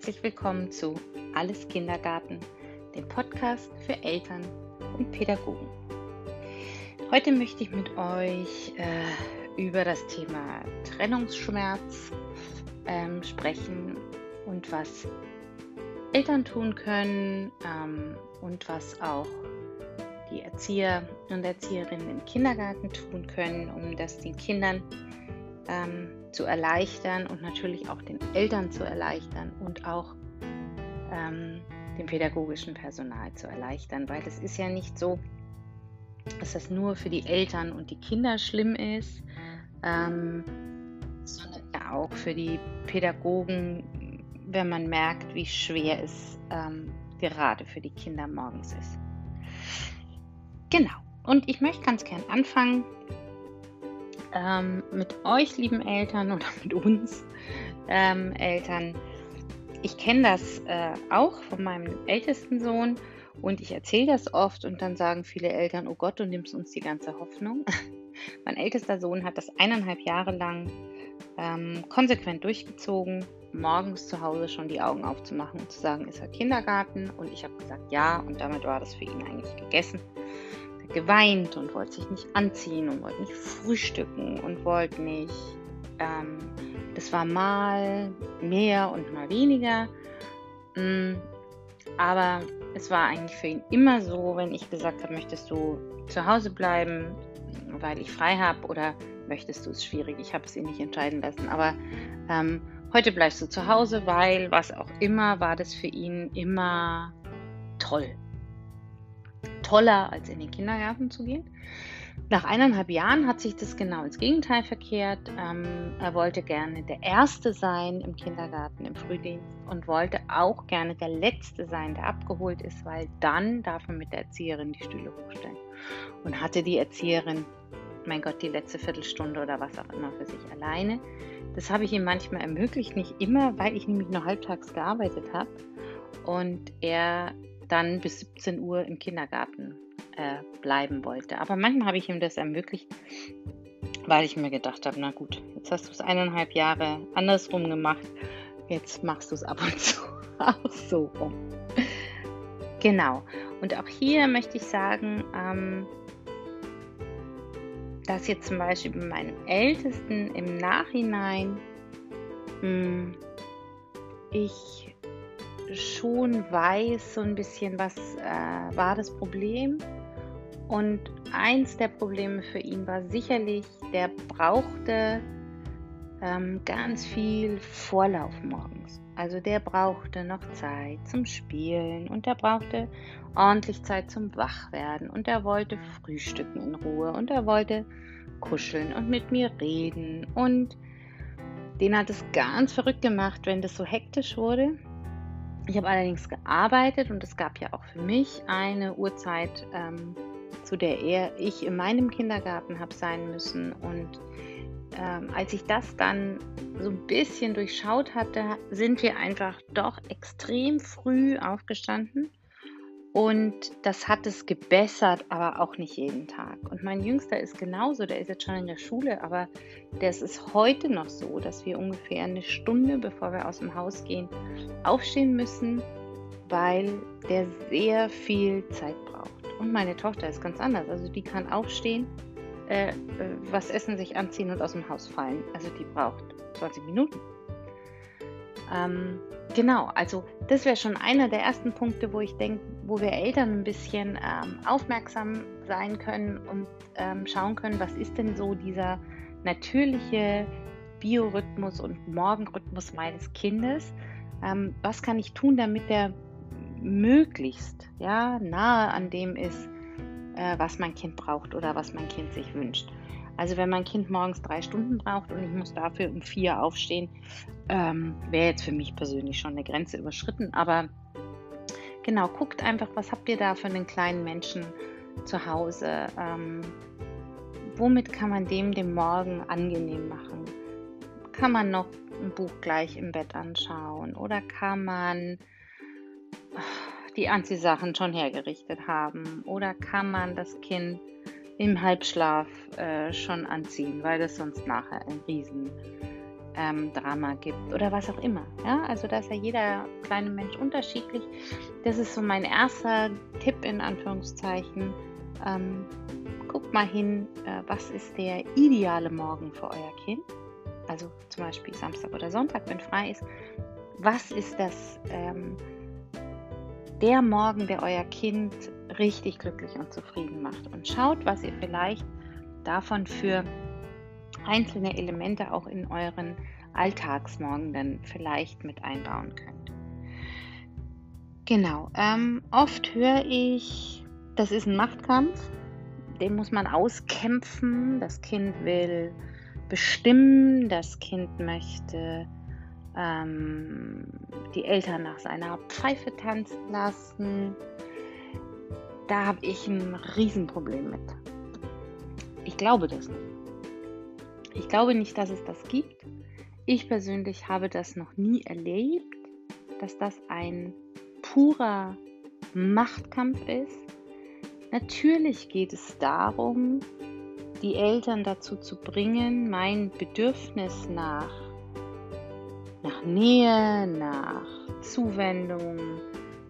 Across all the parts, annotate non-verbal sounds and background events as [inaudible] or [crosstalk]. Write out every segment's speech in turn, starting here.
herzlich willkommen zu Alles Kindergarten, dem Podcast für Eltern und Pädagogen. Heute möchte ich mit euch äh, über das Thema Trennungsschmerz ähm, sprechen und was Eltern tun können ähm, und was auch die Erzieher und Erzieherinnen im Kindergarten tun können, um das den Kindern ähm, zu erleichtern und natürlich auch den Eltern zu erleichtern und auch ähm, dem pädagogischen Personal zu erleichtern, weil es ist ja nicht so, dass das nur für die Eltern und die Kinder schlimm ist, ähm, sondern auch für die Pädagogen, wenn man merkt, wie schwer es ähm, gerade für die Kinder morgens ist. Genau. Und ich möchte ganz gern anfangen ähm, mit euch, lieben Eltern, oder [laughs] mit uns ähm, Eltern. Ich kenne das äh, auch von meinem ältesten Sohn und ich erzähle das oft und dann sagen viele Eltern, oh Gott, du nimmst uns die ganze Hoffnung. [laughs] mein ältester Sohn hat das eineinhalb Jahre lang ähm, konsequent durchgezogen, morgens zu Hause schon die Augen aufzumachen und zu sagen, ist er Kindergarten? Und ich habe gesagt, ja, und damit war das für ihn eigentlich gegessen geweint und wollte sich nicht anziehen und wollte nicht frühstücken und wollte nicht. Ähm, das war mal mehr und mal weniger. Mm, aber es war eigentlich für ihn immer so, wenn ich gesagt habe, möchtest du zu Hause bleiben, weil ich frei habe oder möchtest du es schwierig. Ich habe es ihn nicht entscheiden lassen. Aber ähm, heute bleibst du zu Hause, weil was auch immer, war das für ihn immer toll toller, als in den Kindergarten zu gehen. Nach eineinhalb Jahren hat sich das genau ins Gegenteil verkehrt. Ähm, er wollte gerne der Erste sein im Kindergarten, im Frühdienst und wollte auch gerne der Letzte sein, der abgeholt ist, weil dann darf man mit der Erzieherin die Stühle hochstellen. Und hatte die Erzieherin, mein Gott, die letzte Viertelstunde oder was auch immer für sich alleine. Das habe ich ihm manchmal ermöglicht, nicht immer, weil ich nämlich nur halbtags gearbeitet habe und er dann bis 17 Uhr im Kindergarten äh, bleiben wollte. Aber manchmal habe ich ihm das ermöglicht, weil ich mir gedacht habe, na gut, jetzt hast du es eineinhalb Jahre andersrum gemacht, jetzt machst du es ab und zu [laughs] auch so rum. Genau. Und auch hier möchte ich sagen, ähm, dass jetzt zum Beispiel bei meinen Ältesten im Nachhinein mh, hm, ich schon weiß so ein bisschen, was äh, war das Problem. Und eins der Probleme für ihn war sicherlich, der brauchte ähm, ganz viel Vorlauf morgens. Also der brauchte noch Zeit zum Spielen und der brauchte ordentlich Zeit zum Wachwerden und er wollte frühstücken in Ruhe und er wollte kuscheln und mit mir reden und den hat es ganz verrückt gemacht, wenn das so hektisch wurde ich habe allerdings gearbeitet und es gab ja auch für mich eine Uhrzeit, ähm, zu der er, ich in meinem Kindergarten habe sein müssen. Und ähm, als ich das dann so ein bisschen durchschaut hatte, sind wir einfach doch extrem früh aufgestanden und das hat es gebessert, aber auch nicht jeden Tag. Und mein Jüngster ist genauso, der ist jetzt schon in der Schule, aber das ist heute noch so, dass wir ungefähr eine Stunde, bevor wir aus dem Haus gehen, aufstehen müssen, weil der sehr viel Zeit braucht. Und meine Tochter ist ganz anders. Also die kann aufstehen, äh, äh was essen, sich anziehen und aus dem Haus fallen. Also die braucht 20 Minuten. Ähm, genau, also das wäre schon einer der ersten Punkte, wo ich denke, wo wir Eltern ein bisschen ähm, aufmerksam sein können und ähm, schauen können, was ist denn so dieser natürliche Biorhythmus und Morgenrhythmus meines Kindes. Ähm, was kann ich tun, damit der möglichst ja, nahe an dem ist, äh, was mein Kind braucht oder was mein Kind sich wünscht. Also wenn mein Kind morgens drei Stunden braucht und ich muss dafür um vier aufstehen, ähm, wäre jetzt für mich persönlich schon eine Grenze überschritten. Aber genau, guckt einfach, was habt ihr da für einen kleinen Menschen zu Hause? Ähm, womit kann man dem den Morgen angenehm machen? Kann man noch ein Buch gleich im Bett anschauen oder kann man die Anziehsachen schon hergerichtet haben oder kann man das Kind im Halbschlaf äh, schon anziehen, weil das sonst nachher ein riesen ähm, gibt oder was auch immer. Ja? Also da ist ja jeder kleine Mensch unterschiedlich. Das ist so mein erster Tipp in Anführungszeichen. Ähm, guckt mal hin, äh, was ist der ideale Morgen für euer Kind. Also zum Beispiel Samstag oder Sonntag, wenn frei ist. Was ist das, ähm, der Morgen, der euer Kind richtig glücklich und zufrieden macht? Und schaut, was ihr vielleicht davon für einzelne Elemente auch in euren Alltagsmorgen dann vielleicht mit einbauen könnt. Genau, ähm, oft höre ich, das ist ein Machtkampf, den muss man auskämpfen. Das Kind will bestimmen, das Kind möchte ähm, die Eltern nach seiner Pfeife tanzen lassen. Da habe ich ein Riesenproblem mit. Ich glaube das nicht. Ich glaube nicht, dass es das gibt. Ich persönlich habe das noch nie erlebt, dass das ein purer Machtkampf ist. Natürlich geht es darum, die Eltern dazu zu bringen, mein Bedürfnis nach, nach Nähe, nach Zuwendung,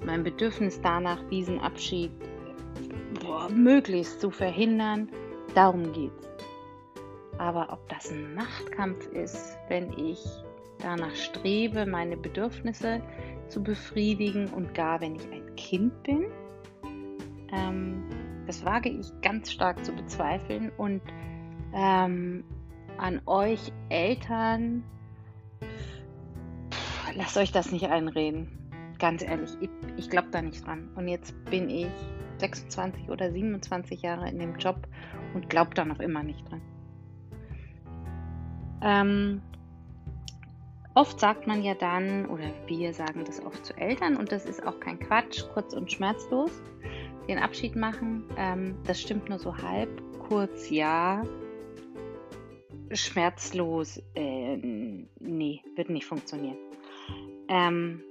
mein Bedürfnis danach, diesen Abschied möglichst zu verhindern. Darum geht es. Aber ob das ein Machtkampf ist, wenn ich danach strebe, meine Bedürfnisse zu befriedigen und gar wenn ich ein Kind bin, ähm, das wage ich ganz stark zu bezweifeln. Und ähm, an euch Eltern, pff, lasst euch das nicht einreden. Ganz ehrlich, ich, ich glaube da nicht dran. Und jetzt bin ich 26 oder 27 Jahre in dem Job und glaube da noch immer nicht dran. Ähm, oft sagt man ja dann, oder wir sagen das oft zu Eltern, und das ist auch kein Quatsch, kurz und schmerzlos, den Abschied machen. Ähm, das stimmt nur so halb. Kurz ja, schmerzlos, äh, nee, wird nicht funktionieren. Ähm,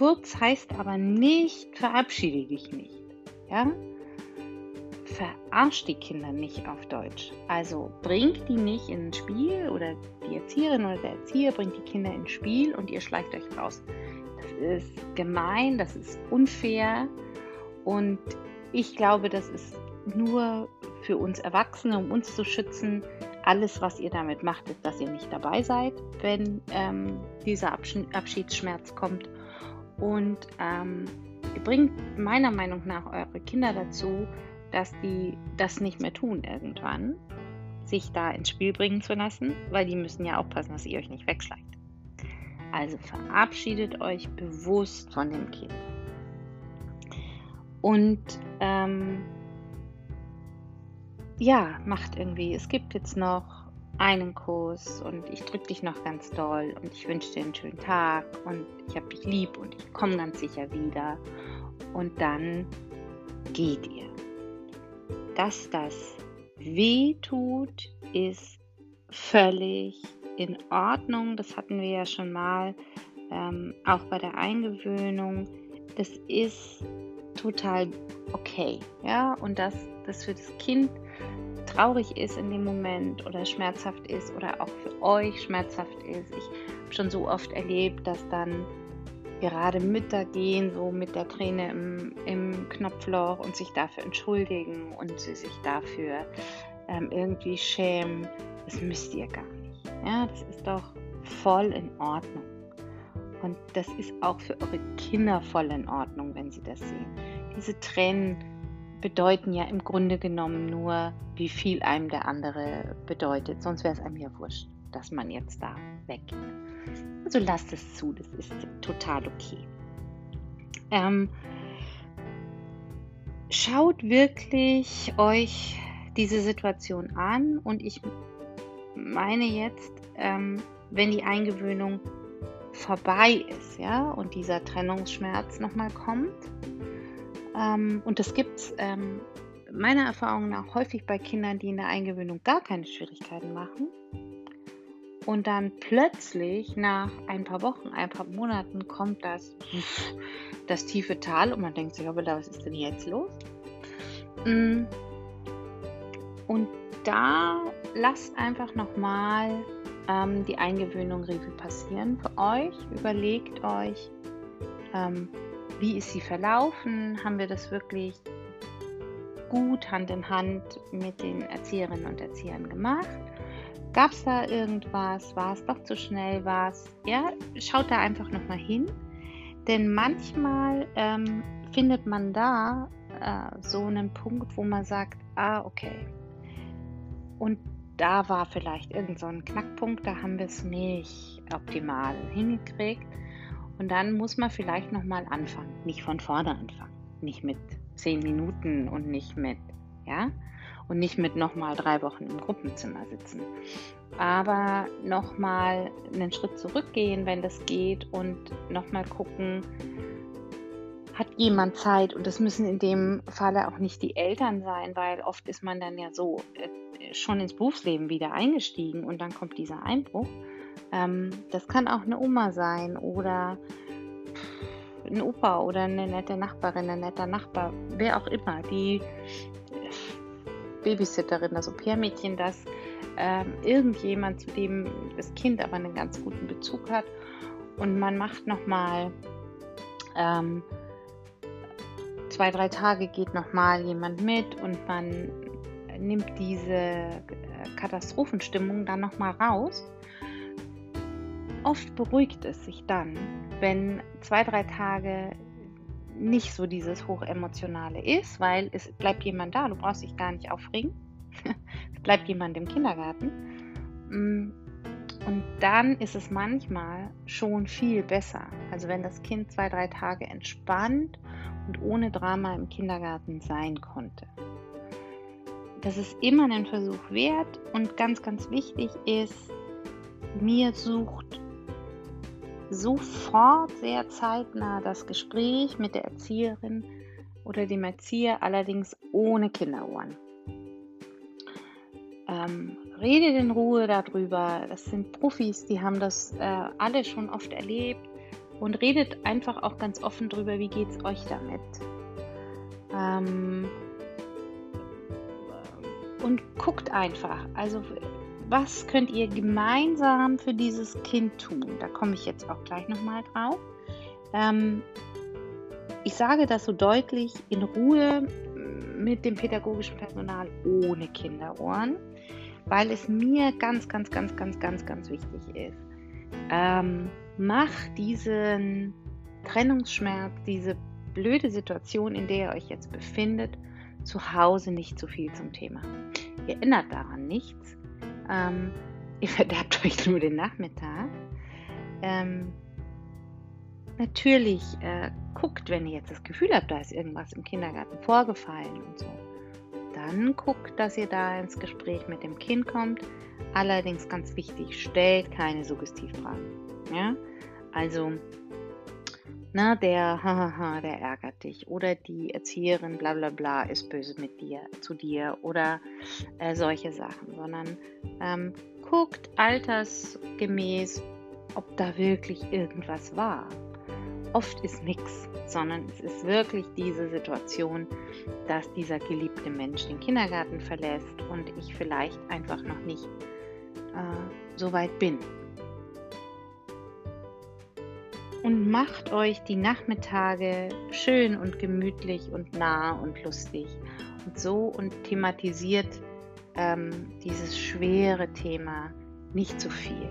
kurz heißt aber nicht, verabschiede dich nicht. Ja? verarscht die Kinder nicht auf Deutsch. Also bringt die nicht ins Spiel oder die Erzieherin oder der Erzieher bringt die Kinder ins Spiel und ihr schleicht euch raus. Das ist gemein, das ist unfair und ich glaube, das ist nur für uns Erwachsene, um uns zu schützen. Alles, was ihr damit macht, ist, dass ihr nicht dabei seid, wenn ähm, dieser Abschiedsschmerz kommt. Und ähm, ihr bringt meiner Meinung nach eure Kinder dazu, dass die das nicht mehr tun irgendwann, sich da ins Spiel bringen zu lassen, weil die müssen ja aufpassen, dass ihr euch nicht wegschleicht. Also verabschiedet euch bewusst von dem Kind. Und ähm, ja, macht irgendwie, es gibt jetzt noch einen Kurs und ich drücke dich noch ganz doll und ich wünsche dir einen schönen Tag und ich habe dich lieb und ich komme ganz sicher wieder. Und dann geht ihr dass das weh tut, ist völlig in Ordnung. Das hatten wir ja schon mal, ähm, auch bei der Eingewöhnung. Das ist total okay. Ja, und dass das für das Kind traurig ist in dem Moment oder schmerzhaft ist oder auch für euch schmerzhaft ist. Ich habe schon so oft erlebt, dass dann gerade Mütter gehen, so mit der Träne im, im Knopfloch und sich dafür entschuldigen und sie sich dafür ähm, irgendwie schämen. Das müsst ihr gar nicht. Ja, das ist doch voll in Ordnung. Und das ist auch für eure Kinder voll in Ordnung, wenn sie das sehen. Diese Tränen bedeuten ja im Grunde genommen nur, wie viel einem der andere bedeutet. Sonst wäre es einem ja wurscht, dass man jetzt da weggeht. Also lasst es zu, das ist total okay. Ähm, schaut wirklich euch diese Situation an und ich meine jetzt, ähm, wenn die Eingewöhnung vorbei ist, ja, und dieser Trennungsschmerz nochmal kommt. Ähm, und das gibt es ähm, meiner Erfahrung nach häufig bei Kindern, die in der Eingewöhnung gar keine Schwierigkeiten machen und dann plötzlich nach ein paar Wochen, ein paar Monaten kommt das, das tiefe Tal und man denkt sich, aber was ist denn jetzt los? Mm. Und da lasst einfach nochmal ähm, die Eingewöhnung Revue passieren für euch. Überlegt euch, ähm, wie ist sie verlaufen? Haben wir das wirklich gut Hand in Hand mit den Erzieherinnen und Erziehern gemacht? Gab es da irgendwas? War es doch zu schnell? War es? Ja, schaut da einfach nochmal hin. Denn manchmal ähm, findet man da äh, so einen Punkt, wo man sagt, ah, okay. Und da war vielleicht irgend so ein Knackpunkt, da haben wir es nicht optimal hingekriegt. Und dann muss man vielleicht nochmal anfangen, nicht von vorne anfangen, nicht mit zehn Minuten und nicht mit, ja, und nicht mit nochmal drei Wochen im Gruppenzimmer sitzen. Aber nochmal einen Schritt zurückgehen, wenn das geht und nochmal gucken, hat jemand Zeit und das müssen in dem Falle auch nicht die Eltern sein, weil oft ist man dann ja so äh, schon ins Berufsleben wieder eingestiegen und dann kommt dieser Einbruch. Ähm, das kann auch eine Oma sein oder ein Opa oder eine nette Nachbarin, ein netter Nachbar, wer auch immer, die Babysitterin, das Au-pair-Mädchen, das ähm, irgendjemand, zu dem das Kind aber einen ganz guten Bezug hat und man macht nochmal ähm, zwei, drei Tage geht nochmal jemand mit und man nimmt diese äh, Katastrophenstimmung dann nochmal raus. Oft beruhigt es sich dann, wenn zwei, drei Tage nicht so dieses Hochemotionale ist, weil es bleibt jemand da, du brauchst dich gar nicht aufregen. [laughs] es bleibt jemand im Kindergarten. Mm, und dann ist es manchmal schon viel besser. Also wenn das Kind zwei, drei Tage entspannt und ohne Drama im Kindergarten sein konnte. Das ist immer einen Versuch wert und ganz, ganz wichtig ist, mir sucht sofort sehr zeitnah das Gespräch mit der Erzieherin oder dem Erzieher, allerdings ohne Kinderohren. Ähm, redet in Ruhe darüber. Das sind Profis, die haben das äh, alle schon oft erlebt und redet einfach auch ganz offen darüber, wie geht es euch damit. Ähm, und guckt einfach, also was könnt ihr gemeinsam für dieses Kind tun? Da komme ich jetzt auch gleich nochmal drauf. Ähm, ich sage das so deutlich in Ruhe mit dem pädagogischen Personal ohne Kinderohren, weil es mir ganz, ganz, ganz, ganz, ganz, ganz wichtig ist. Ähm, mach diesen Trennungsschmerz, diese blöde Situation, in der ihr euch jetzt befindet, zu Hause nicht zu viel zum Thema. Ihr ändert daran nichts. Ähm, ihr [laughs] verderbt euch nur den Nachmittag. Ähm, natürlich äh, guckt, wenn ihr jetzt das Gefühl habt, da ist irgendwas im Kindergarten vorgefallen und so. Dann guckt, dass ihr da ins Gespräch mit dem Kind kommt. Allerdings ganz wichtig, stellt keine Suggestivfragen. Ja? Also, na, der, hahaha, der ärgert dich. Oder die Erzieherin, bla bla bla, ist böse mit dir, zu dir. Oder äh, solche Sachen. Sondern ähm, guckt altersgemäß, ob da wirklich irgendwas war. Oft ist nichts, sondern es ist wirklich diese Situation, dass dieser geliebte Mensch den Kindergarten verlässt und ich vielleicht einfach noch nicht äh, so weit bin und macht euch die Nachmittage schön und gemütlich und nah und lustig und so und thematisiert ähm, dieses schwere Thema nicht zu viel.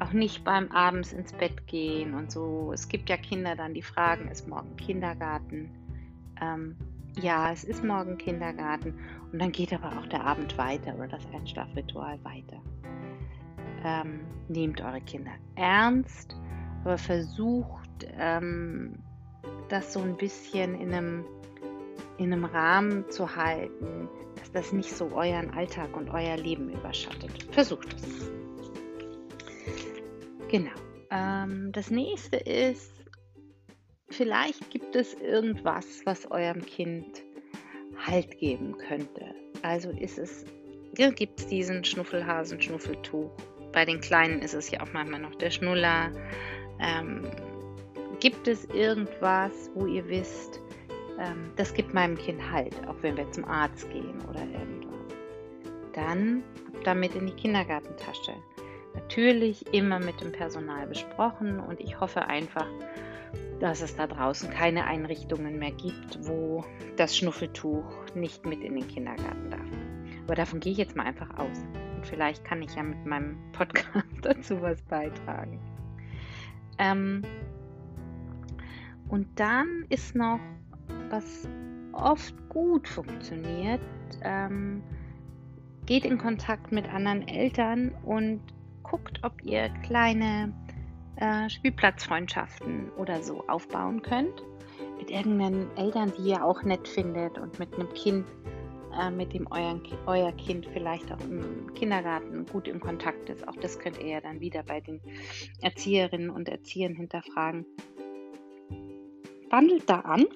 Auch nicht beim abends ins Bett gehen und so. Es gibt ja Kinder dann, die fragen, ist morgen Kindergarten? Ähm, ja, es ist morgen Kindergarten und dann geht aber auch der Abend weiter oder das Einschlafritual weiter. Ähm, nehmt eure Kinder ernst aber versucht ähm, das so ein bisschen in einem, in einem Rahmen zu halten, dass das nicht so euren Alltag und euer Leben überschattet. Versucht es. Genau. Ähm, das nächste ist, vielleicht gibt es irgendwas, was eurem Kind Halt geben könnte. Also ist es, gibt es diesen Schnuffelhasen, Schnuffeltuch. Bei den Kleinen ist es ja auch manchmal noch der Schnuller. Ähm, gibt es irgendwas, wo ihr wisst, ähm, das gibt meinem Kind Halt, auch wenn wir zum Arzt gehen oder irgendwas? dann ab damit in die Kindergartentasche. Natürlich immer mit dem Personal besprochen und ich hoffe einfach, dass es da draußen keine Einrichtungen mehr gibt, wo das Schnuffeltuch nicht mit in den Kindergarten darf. Aber davon gehe ich jetzt mal einfach aus. Und vielleicht kann ich ja mit meinem Podcast [laughs] dazu was beitragen. Ähm, und dann ist noch, was oft gut funktioniert, ähm, geht in Kontakt mit anderen Eltern und guckt, ob ihr kleine äh, Spielplatzfreundschaften oder so aufbauen könnt. Mit irgendeinen Eltern, die ihr auch nett findet und mit einem Kind, äh, mit dem euer, euer Kind vielleicht auch im Kindergarten gut in Kontakt ist. Auch das könnt ihr ja dann wieder bei den Erzieherinnen und Erziehern hinterfragen. Wandelt da an.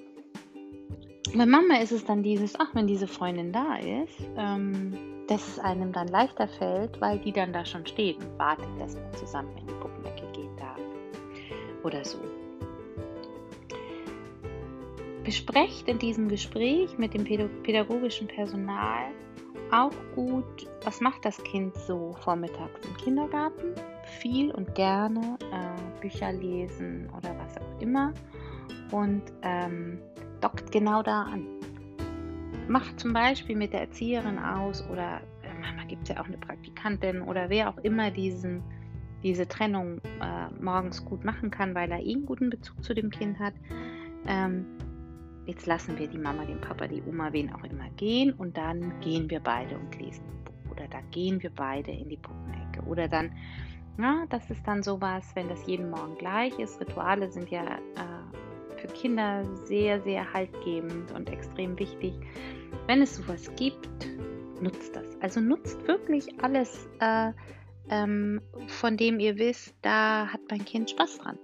Bei Mama ist es dann dieses, ach, wenn diese Freundin da ist, ähm, dass es einem dann leichter fällt, weil die dann da schon steht und wartet, dass man zusammen in die Puppenecke gehen darf. Oder so. Besprecht in diesem Gespräch mit dem pädagogischen Personal auch gut, was macht das Kind so vormittags im Kindergarten? Viel und gerne äh, Bücher lesen oder was auch immer. Und ähm, dockt genau da an macht zum Beispiel mit der Erzieherin aus oder äh, manchmal gibt es ja auch eine Praktikantin oder wer auch immer diesen, diese Trennung äh, morgens gut machen kann, weil er eh einen guten Bezug zu dem Kind hat. Ähm, jetzt lassen wir die Mama, den Papa, die Oma, wen auch immer gehen und dann gehen wir beide und lesen ein Buch oder dann gehen wir beide in die Puppenecke oder dann, ja, das ist dann sowas, wenn das jeden Morgen gleich ist. Rituale sind ja äh, für Kinder sehr, sehr haltgebend und extrem wichtig. Wenn es sowas gibt, nutzt das. Also nutzt wirklich alles, äh, ähm, von dem ihr wisst, da hat mein Kind Spaß dran.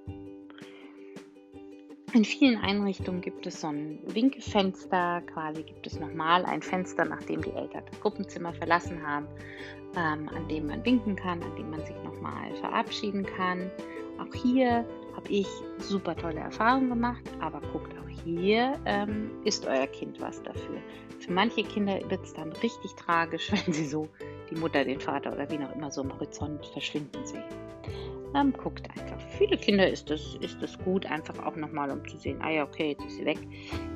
In vielen Einrichtungen gibt es so ein Winkefenster, quasi gibt es nochmal ein Fenster, nachdem die Eltern das Gruppenzimmer verlassen haben, ähm, an dem man winken kann, an dem man sich nochmal verabschieden kann. Auch hier habe ich super tolle Erfahrungen gemacht, aber guckt auch hier, ähm, ist euer Kind was dafür. Für manche Kinder wird es dann richtig tragisch, [laughs] wenn sie so die Mutter, den Vater oder wie auch immer so am Horizont verschwinden sehen. Ähm, guckt einfach. Viele Kinder ist es ist das gut, einfach auch nochmal, um zu sehen, ah ja, okay, jetzt ist sie weg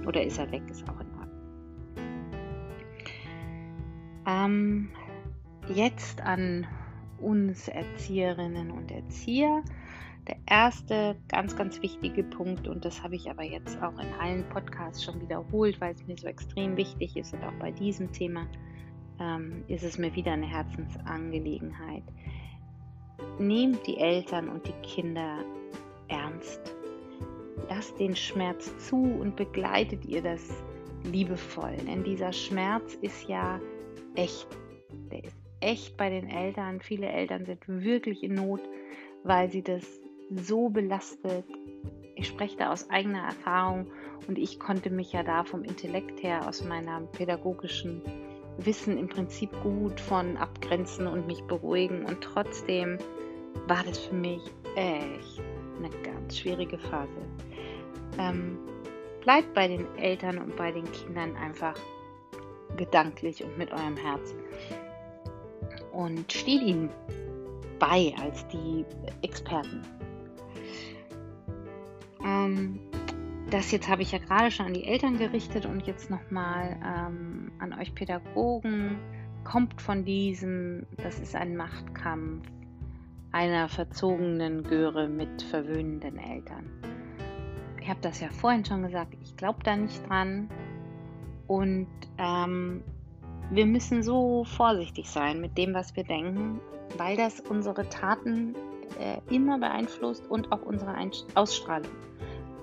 oder ist er weg, ist auch in Ordnung. Ähm, jetzt an uns Erzieherinnen und Erzieher der erste ganz, ganz wichtige Punkt, und das habe ich aber jetzt auch in allen Podcasts schon wiederholt, weil es mir so extrem wichtig ist und auch bei diesem Thema ähm, ist es mir wieder eine Herzensangelegenheit. Nehmt die Eltern und die Kinder ernst. Lasst den Schmerz zu und begleitet ihr das liebevoll. Denn dieser Schmerz ist ja echt. Der ist echt bei den Eltern. Viele Eltern sind wirklich in Not, weil sie das so belastet. Ich spreche da aus eigener Erfahrung und ich konnte mich ja da vom Intellekt her, aus meinem pädagogischen Wissen im Prinzip gut von abgrenzen und mich beruhigen. Und trotzdem war das für mich echt eine ganz schwierige Phase. Ähm, bleibt bei den Eltern und bei den Kindern einfach gedanklich und mit eurem Herzen. Und steht ihnen bei als die Experten. Ähm, das jetzt habe ich ja gerade schon an die Eltern gerichtet und jetzt nochmal ähm, an euch Pädagogen. Kommt von diesem, das ist ein Machtkampf einer verzogenen Göre mit verwöhnenden Eltern. Ich habe das ja vorhin schon gesagt, ich glaube da nicht dran. Und ähm, wir müssen so vorsichtig sein mit dem, was wir denken, weil das unsere Taten äh, immer beeinflusst und auch unsere Einst Ausstrahlung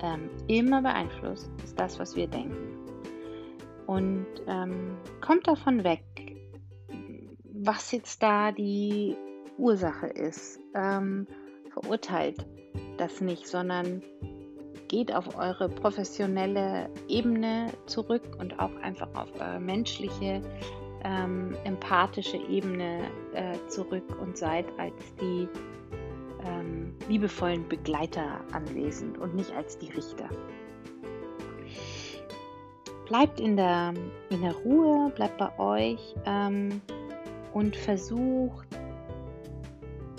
ähm, immer beeinflusst, ist das, was wir denken. Und ähm, kommt davon weg, was jetzt da die Ursache ist. Ähm, verurteilt das nicht, sondern geht auf eure professionelle Ebene zurück und auch einfach auf eure menschliche, ähm, empathische Ebene äh, zurück und seid als die ähm, liebevollen Begleiter anwesend und nicht als die Richter. Bleibt in der, in der Ruhe, bleibt bei euch ähm, und versucht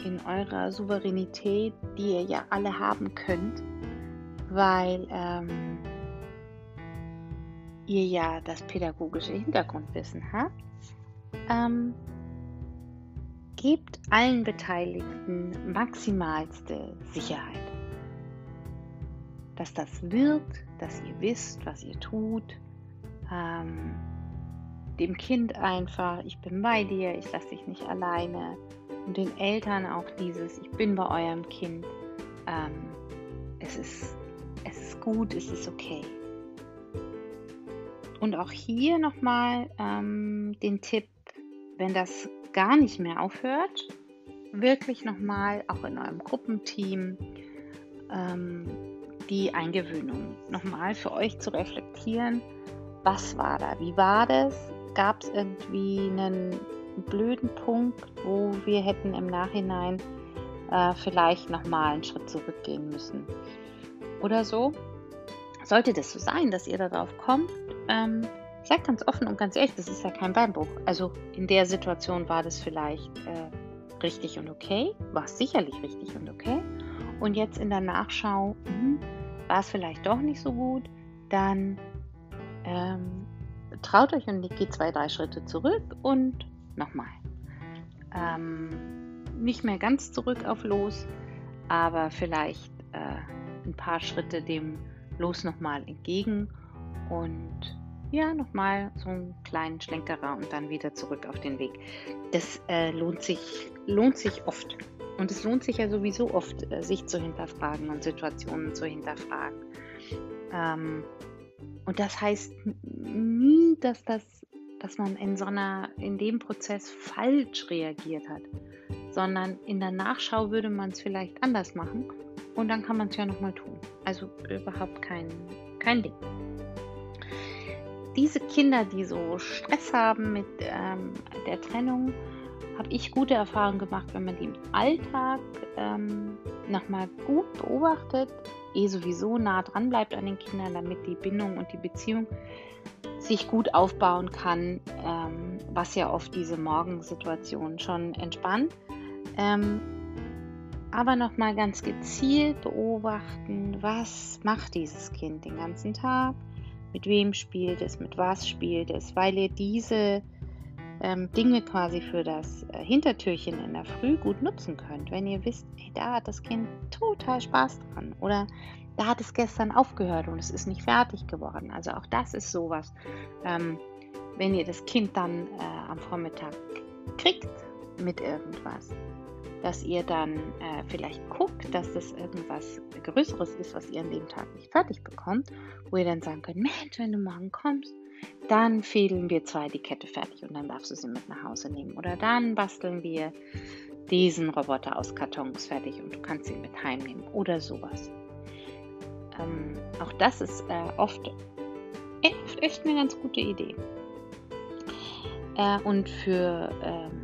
in eurer Souveränität, die ihr ja alle haben könnt, weil ähm, ihr ja das pädagogische Hintergrundwissen habt, ähm, gebt allen Beteiligten maximalste Sicherheit. Dass das wird, dass ihr wisst, was ihr tut. Ähm, dem Kind einfach, ich bin bei dir, ich lasse dich nicht alleine. Und den Eltern auch dieses, ich bin bei eurem Kind. Ähm, es, ist, es ist gut, es ist okay. Und auch hier nochmal ähm, den Tipp, wenn das gar nicht mehr aufhört, wirklich nochmal auch in eurem Gruppenteam ähm, die Eingewöhnung nochmal für euch zu reflektieren. Was war da? Wie war das? Gab es irgendwie einen blöden Punkt, wo wir hätten im Nachhinein äh, vielleicht nochmal einen Schritt zurückgehen müssen? Oder so? Sollte das so sein, dass ihr darauf kommt, ähm, seid ganz offen und ganz ehrlich, das ist ja kein Beinbruch. Also in der Situation war das vielleicht äh, richtig und okay, war es sicherlich richtig und okay. Und jetzt in der Nachschau mh, war es vielleicht doch nicht so gut, dann ähm, traut euch und geht zwei, drei Schritte zurück und nochmal. Ähm, nicht mehr ganz zurück auf Los, aber vielleicht äh, ein paar Schritte dem Los nochmal entgegen und ja, nochmal so einen kleinen Schlenkerer und dann wieder zurück auf den Weg. Das äh, lohnt, sich, lohnt sich oft. Und es lohnt sich ja sowieso oft, äh, sich zu hinterfragen und Situationen zu hinterfragen. Ähm, und das heißt nie, dass, das, dass man in so einer, in dem Prozess falsch reagiert hat, sondern in der Nachschau würde man es vielleicht anders machen und dann kann man es ja nochmal tun. Also überhaupt kein, kein Ding diese Kinder, die so Stress haben mit ähm, der Trennung, habe ich gute Erfahrungen gemacht, wenn man die im Alltag ähm, nochmal gut beobachtet, eh sowieso nah dran bleibt an den Kindern, damit die Bindung und die Beziehung sich gut aufbauen kann, ähm, was ja oft diese Morgensituation schon entspannt. Ähm, aber nochmal ganz gezielt beobachten, was macht dieses Kind den ganzen Tag, mit wem spielt es, mit was spielt es, weil ihr diese ähm, Dinge quasi für das äh, Hintertürchen in der Früh gut nutzen könnt. Wenn ihr wisst, ey, da hat das Kind total Spaß dran oder da hat es gestern aufgehört und es ist nicht fertig geworden. Also auch das ist sowas. Ähm, wenn ihr das Kind dann äh, am Vormittag kriegt mit irgendwas, dass ihr dann äh, vielleicht guckt, dass das irgendwas Größeres ist, was ihr an dem Tag nicht fertig bekommt, wo ihr dann sagen könnt, Mensch, wenn du morgen kommst, dann fädeln wir zwei die Kette fertig und dann darfst du sie mit nach Hause nehmen. Oder dann basteln wir diesen Roboter aus Kartons fertig und du kannst ihn mit heimnehmen oder sowas. Ähm, auch das ist äh, oft, oft echt eine ganz gute Idee. Äh, und für ähm,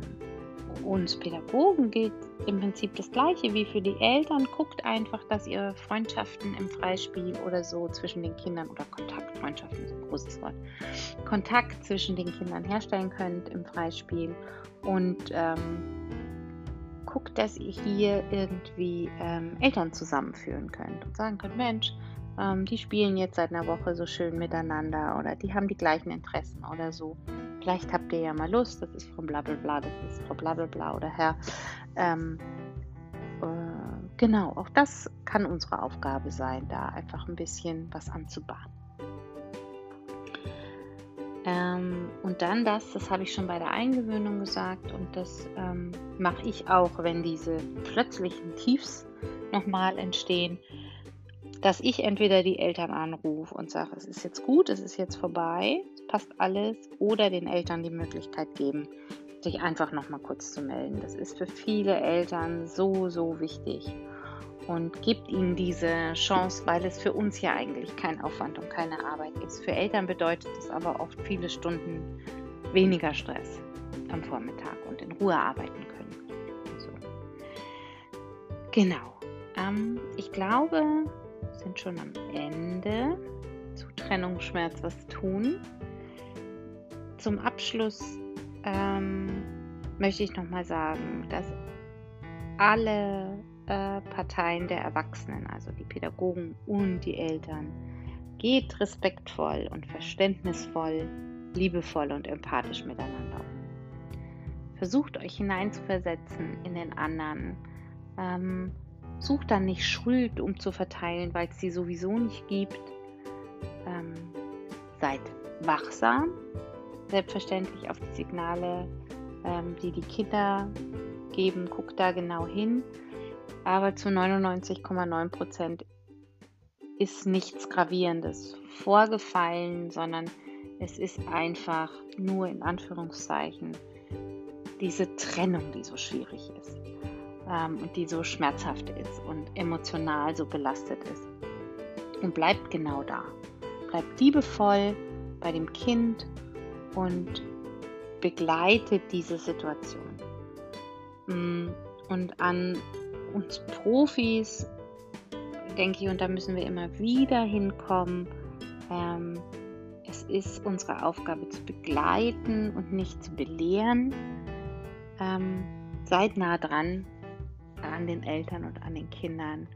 uns Pädagogen gilt im Prinzip das gleiche wie für die Eltern. Guckt einfach, dass ihr Freundschaften im Freispiel oder so zwischen den Kindern oder Kontakt, Freundschaften ist ein großes Wort, Kontakt zwischen den Kindern herstellen könnt im Freispiel und ähm, guckt, dass ihr hier irgendwie ähm, Eltern zusammenführen könnt und sagen könnt, Mensch, ähm, die spielen jetzt seit einer Woche so schön miteinander oder die haben die gleichen Interessen oder so. Vielleicht habt ihr ja mal Lust, das ist Frau Blablabla, das ist Frau Blablabla oder Herr. Ähm, äh, genau, auch das kann unsere Aufgabe sein, da einfach ein bisschen was anzubahnen. Ähm, und dann das, das habe ich schon bei der Eingewöhnung gesagt und das ähm, mache ich auch, wenn diese plötzlichen Tiefs nochmal entstehen, dass ich entweder die Eltern anrufe und sage, es ist jetzt gut, es ist jetzt vorbei, es passt alles, oder den Eltern die Möglichkeit geben, sich einfach nochmal kurz zu melden. Das ist für viele Eltern so, so wichtig und gibt ihnen diese Chance, weil es für uns ja eigentlich kein Aufwand und keine Arbeit ist. Für Eltern bedeutet es aber oft viele Stunden weniger Stress am Vormittag und in Ruhe arbeiten können. So. Genau. Ähm, ich glaube, sind schon am Ende. Zu Trennungsschmerz was tun. Zum Abschluss ähm, möchte ich nochmal sagen, dass alle äh, Parteien der Erwachsenen, also die Pädagogen und die Eltern, geht respektvoll und verständnisvoll, liebevoll und empathisch miteinander Versucht euch hineinzuversetzen in den anderen. Ähm, sucht dann nicht Schuld um zu verteilen, weil es sie sowieso nicht gibt. Ähm, seid wachsam, selbstverständlich auf die Signale, ähm, die die Kinder geben. Guckt da genau hin. Aber zu 99,9 Prozent ist nichts Gravierendes vorgefallen, sondern es ist einfach nur in Anführungszeichen diese Trennung, die so schwierig ist ähm, und die so schmerzhaft ist und emotional so belastet ist. Und bleibt genau da. Bleibt liebevoll bei dem Kind und begleitet diese Situation. Mm, und an uns Profis denke ich, und da müssen wir immer wieder hinkommen, ähm, es ist unsere Aufgabe zu begleiten und nicht zu belehren ähm, seid nah dran an den Eltern und an den Kindern,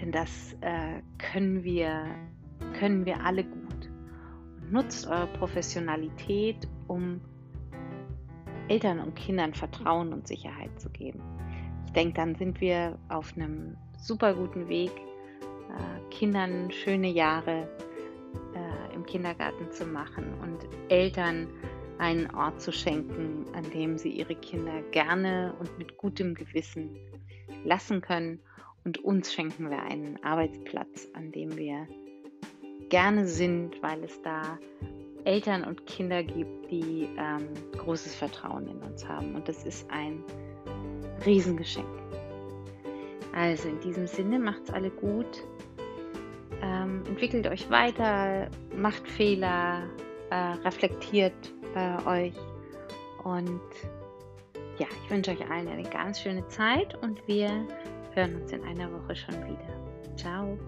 denn das äh, können, wir, können wir alle gut. Nutzt eure Professionalität, um Eltern und Kindern Vertrauen und Sicherheit zu geben. Ich denke, dann sind wir auf einem super guten Weg, äh, Kindern schöne Jahre äh, im Kindergarten zu machen und Eltern einen Ort zu schenken, an dem sie ihre Kinder gerne und mit gutem Gewissen lassen können. Und uns schenken wir einen Arbeitsplatz, an dem wir gerne sind, weil es da Eltern und Kinder gibt, die ähm, großes Vertrauen in uns haben. Und das ist ein Riesengeschenk. Also in diesem Sinne macht's alle gut. Ähm, entwickelt euch weiter, macht Fehler, äh, reflektiert bei euch. Und ja, ich wünsche euch allen eine ganz schöne Zeit und wir hören uns in einer Woche schon wieder. Ciao.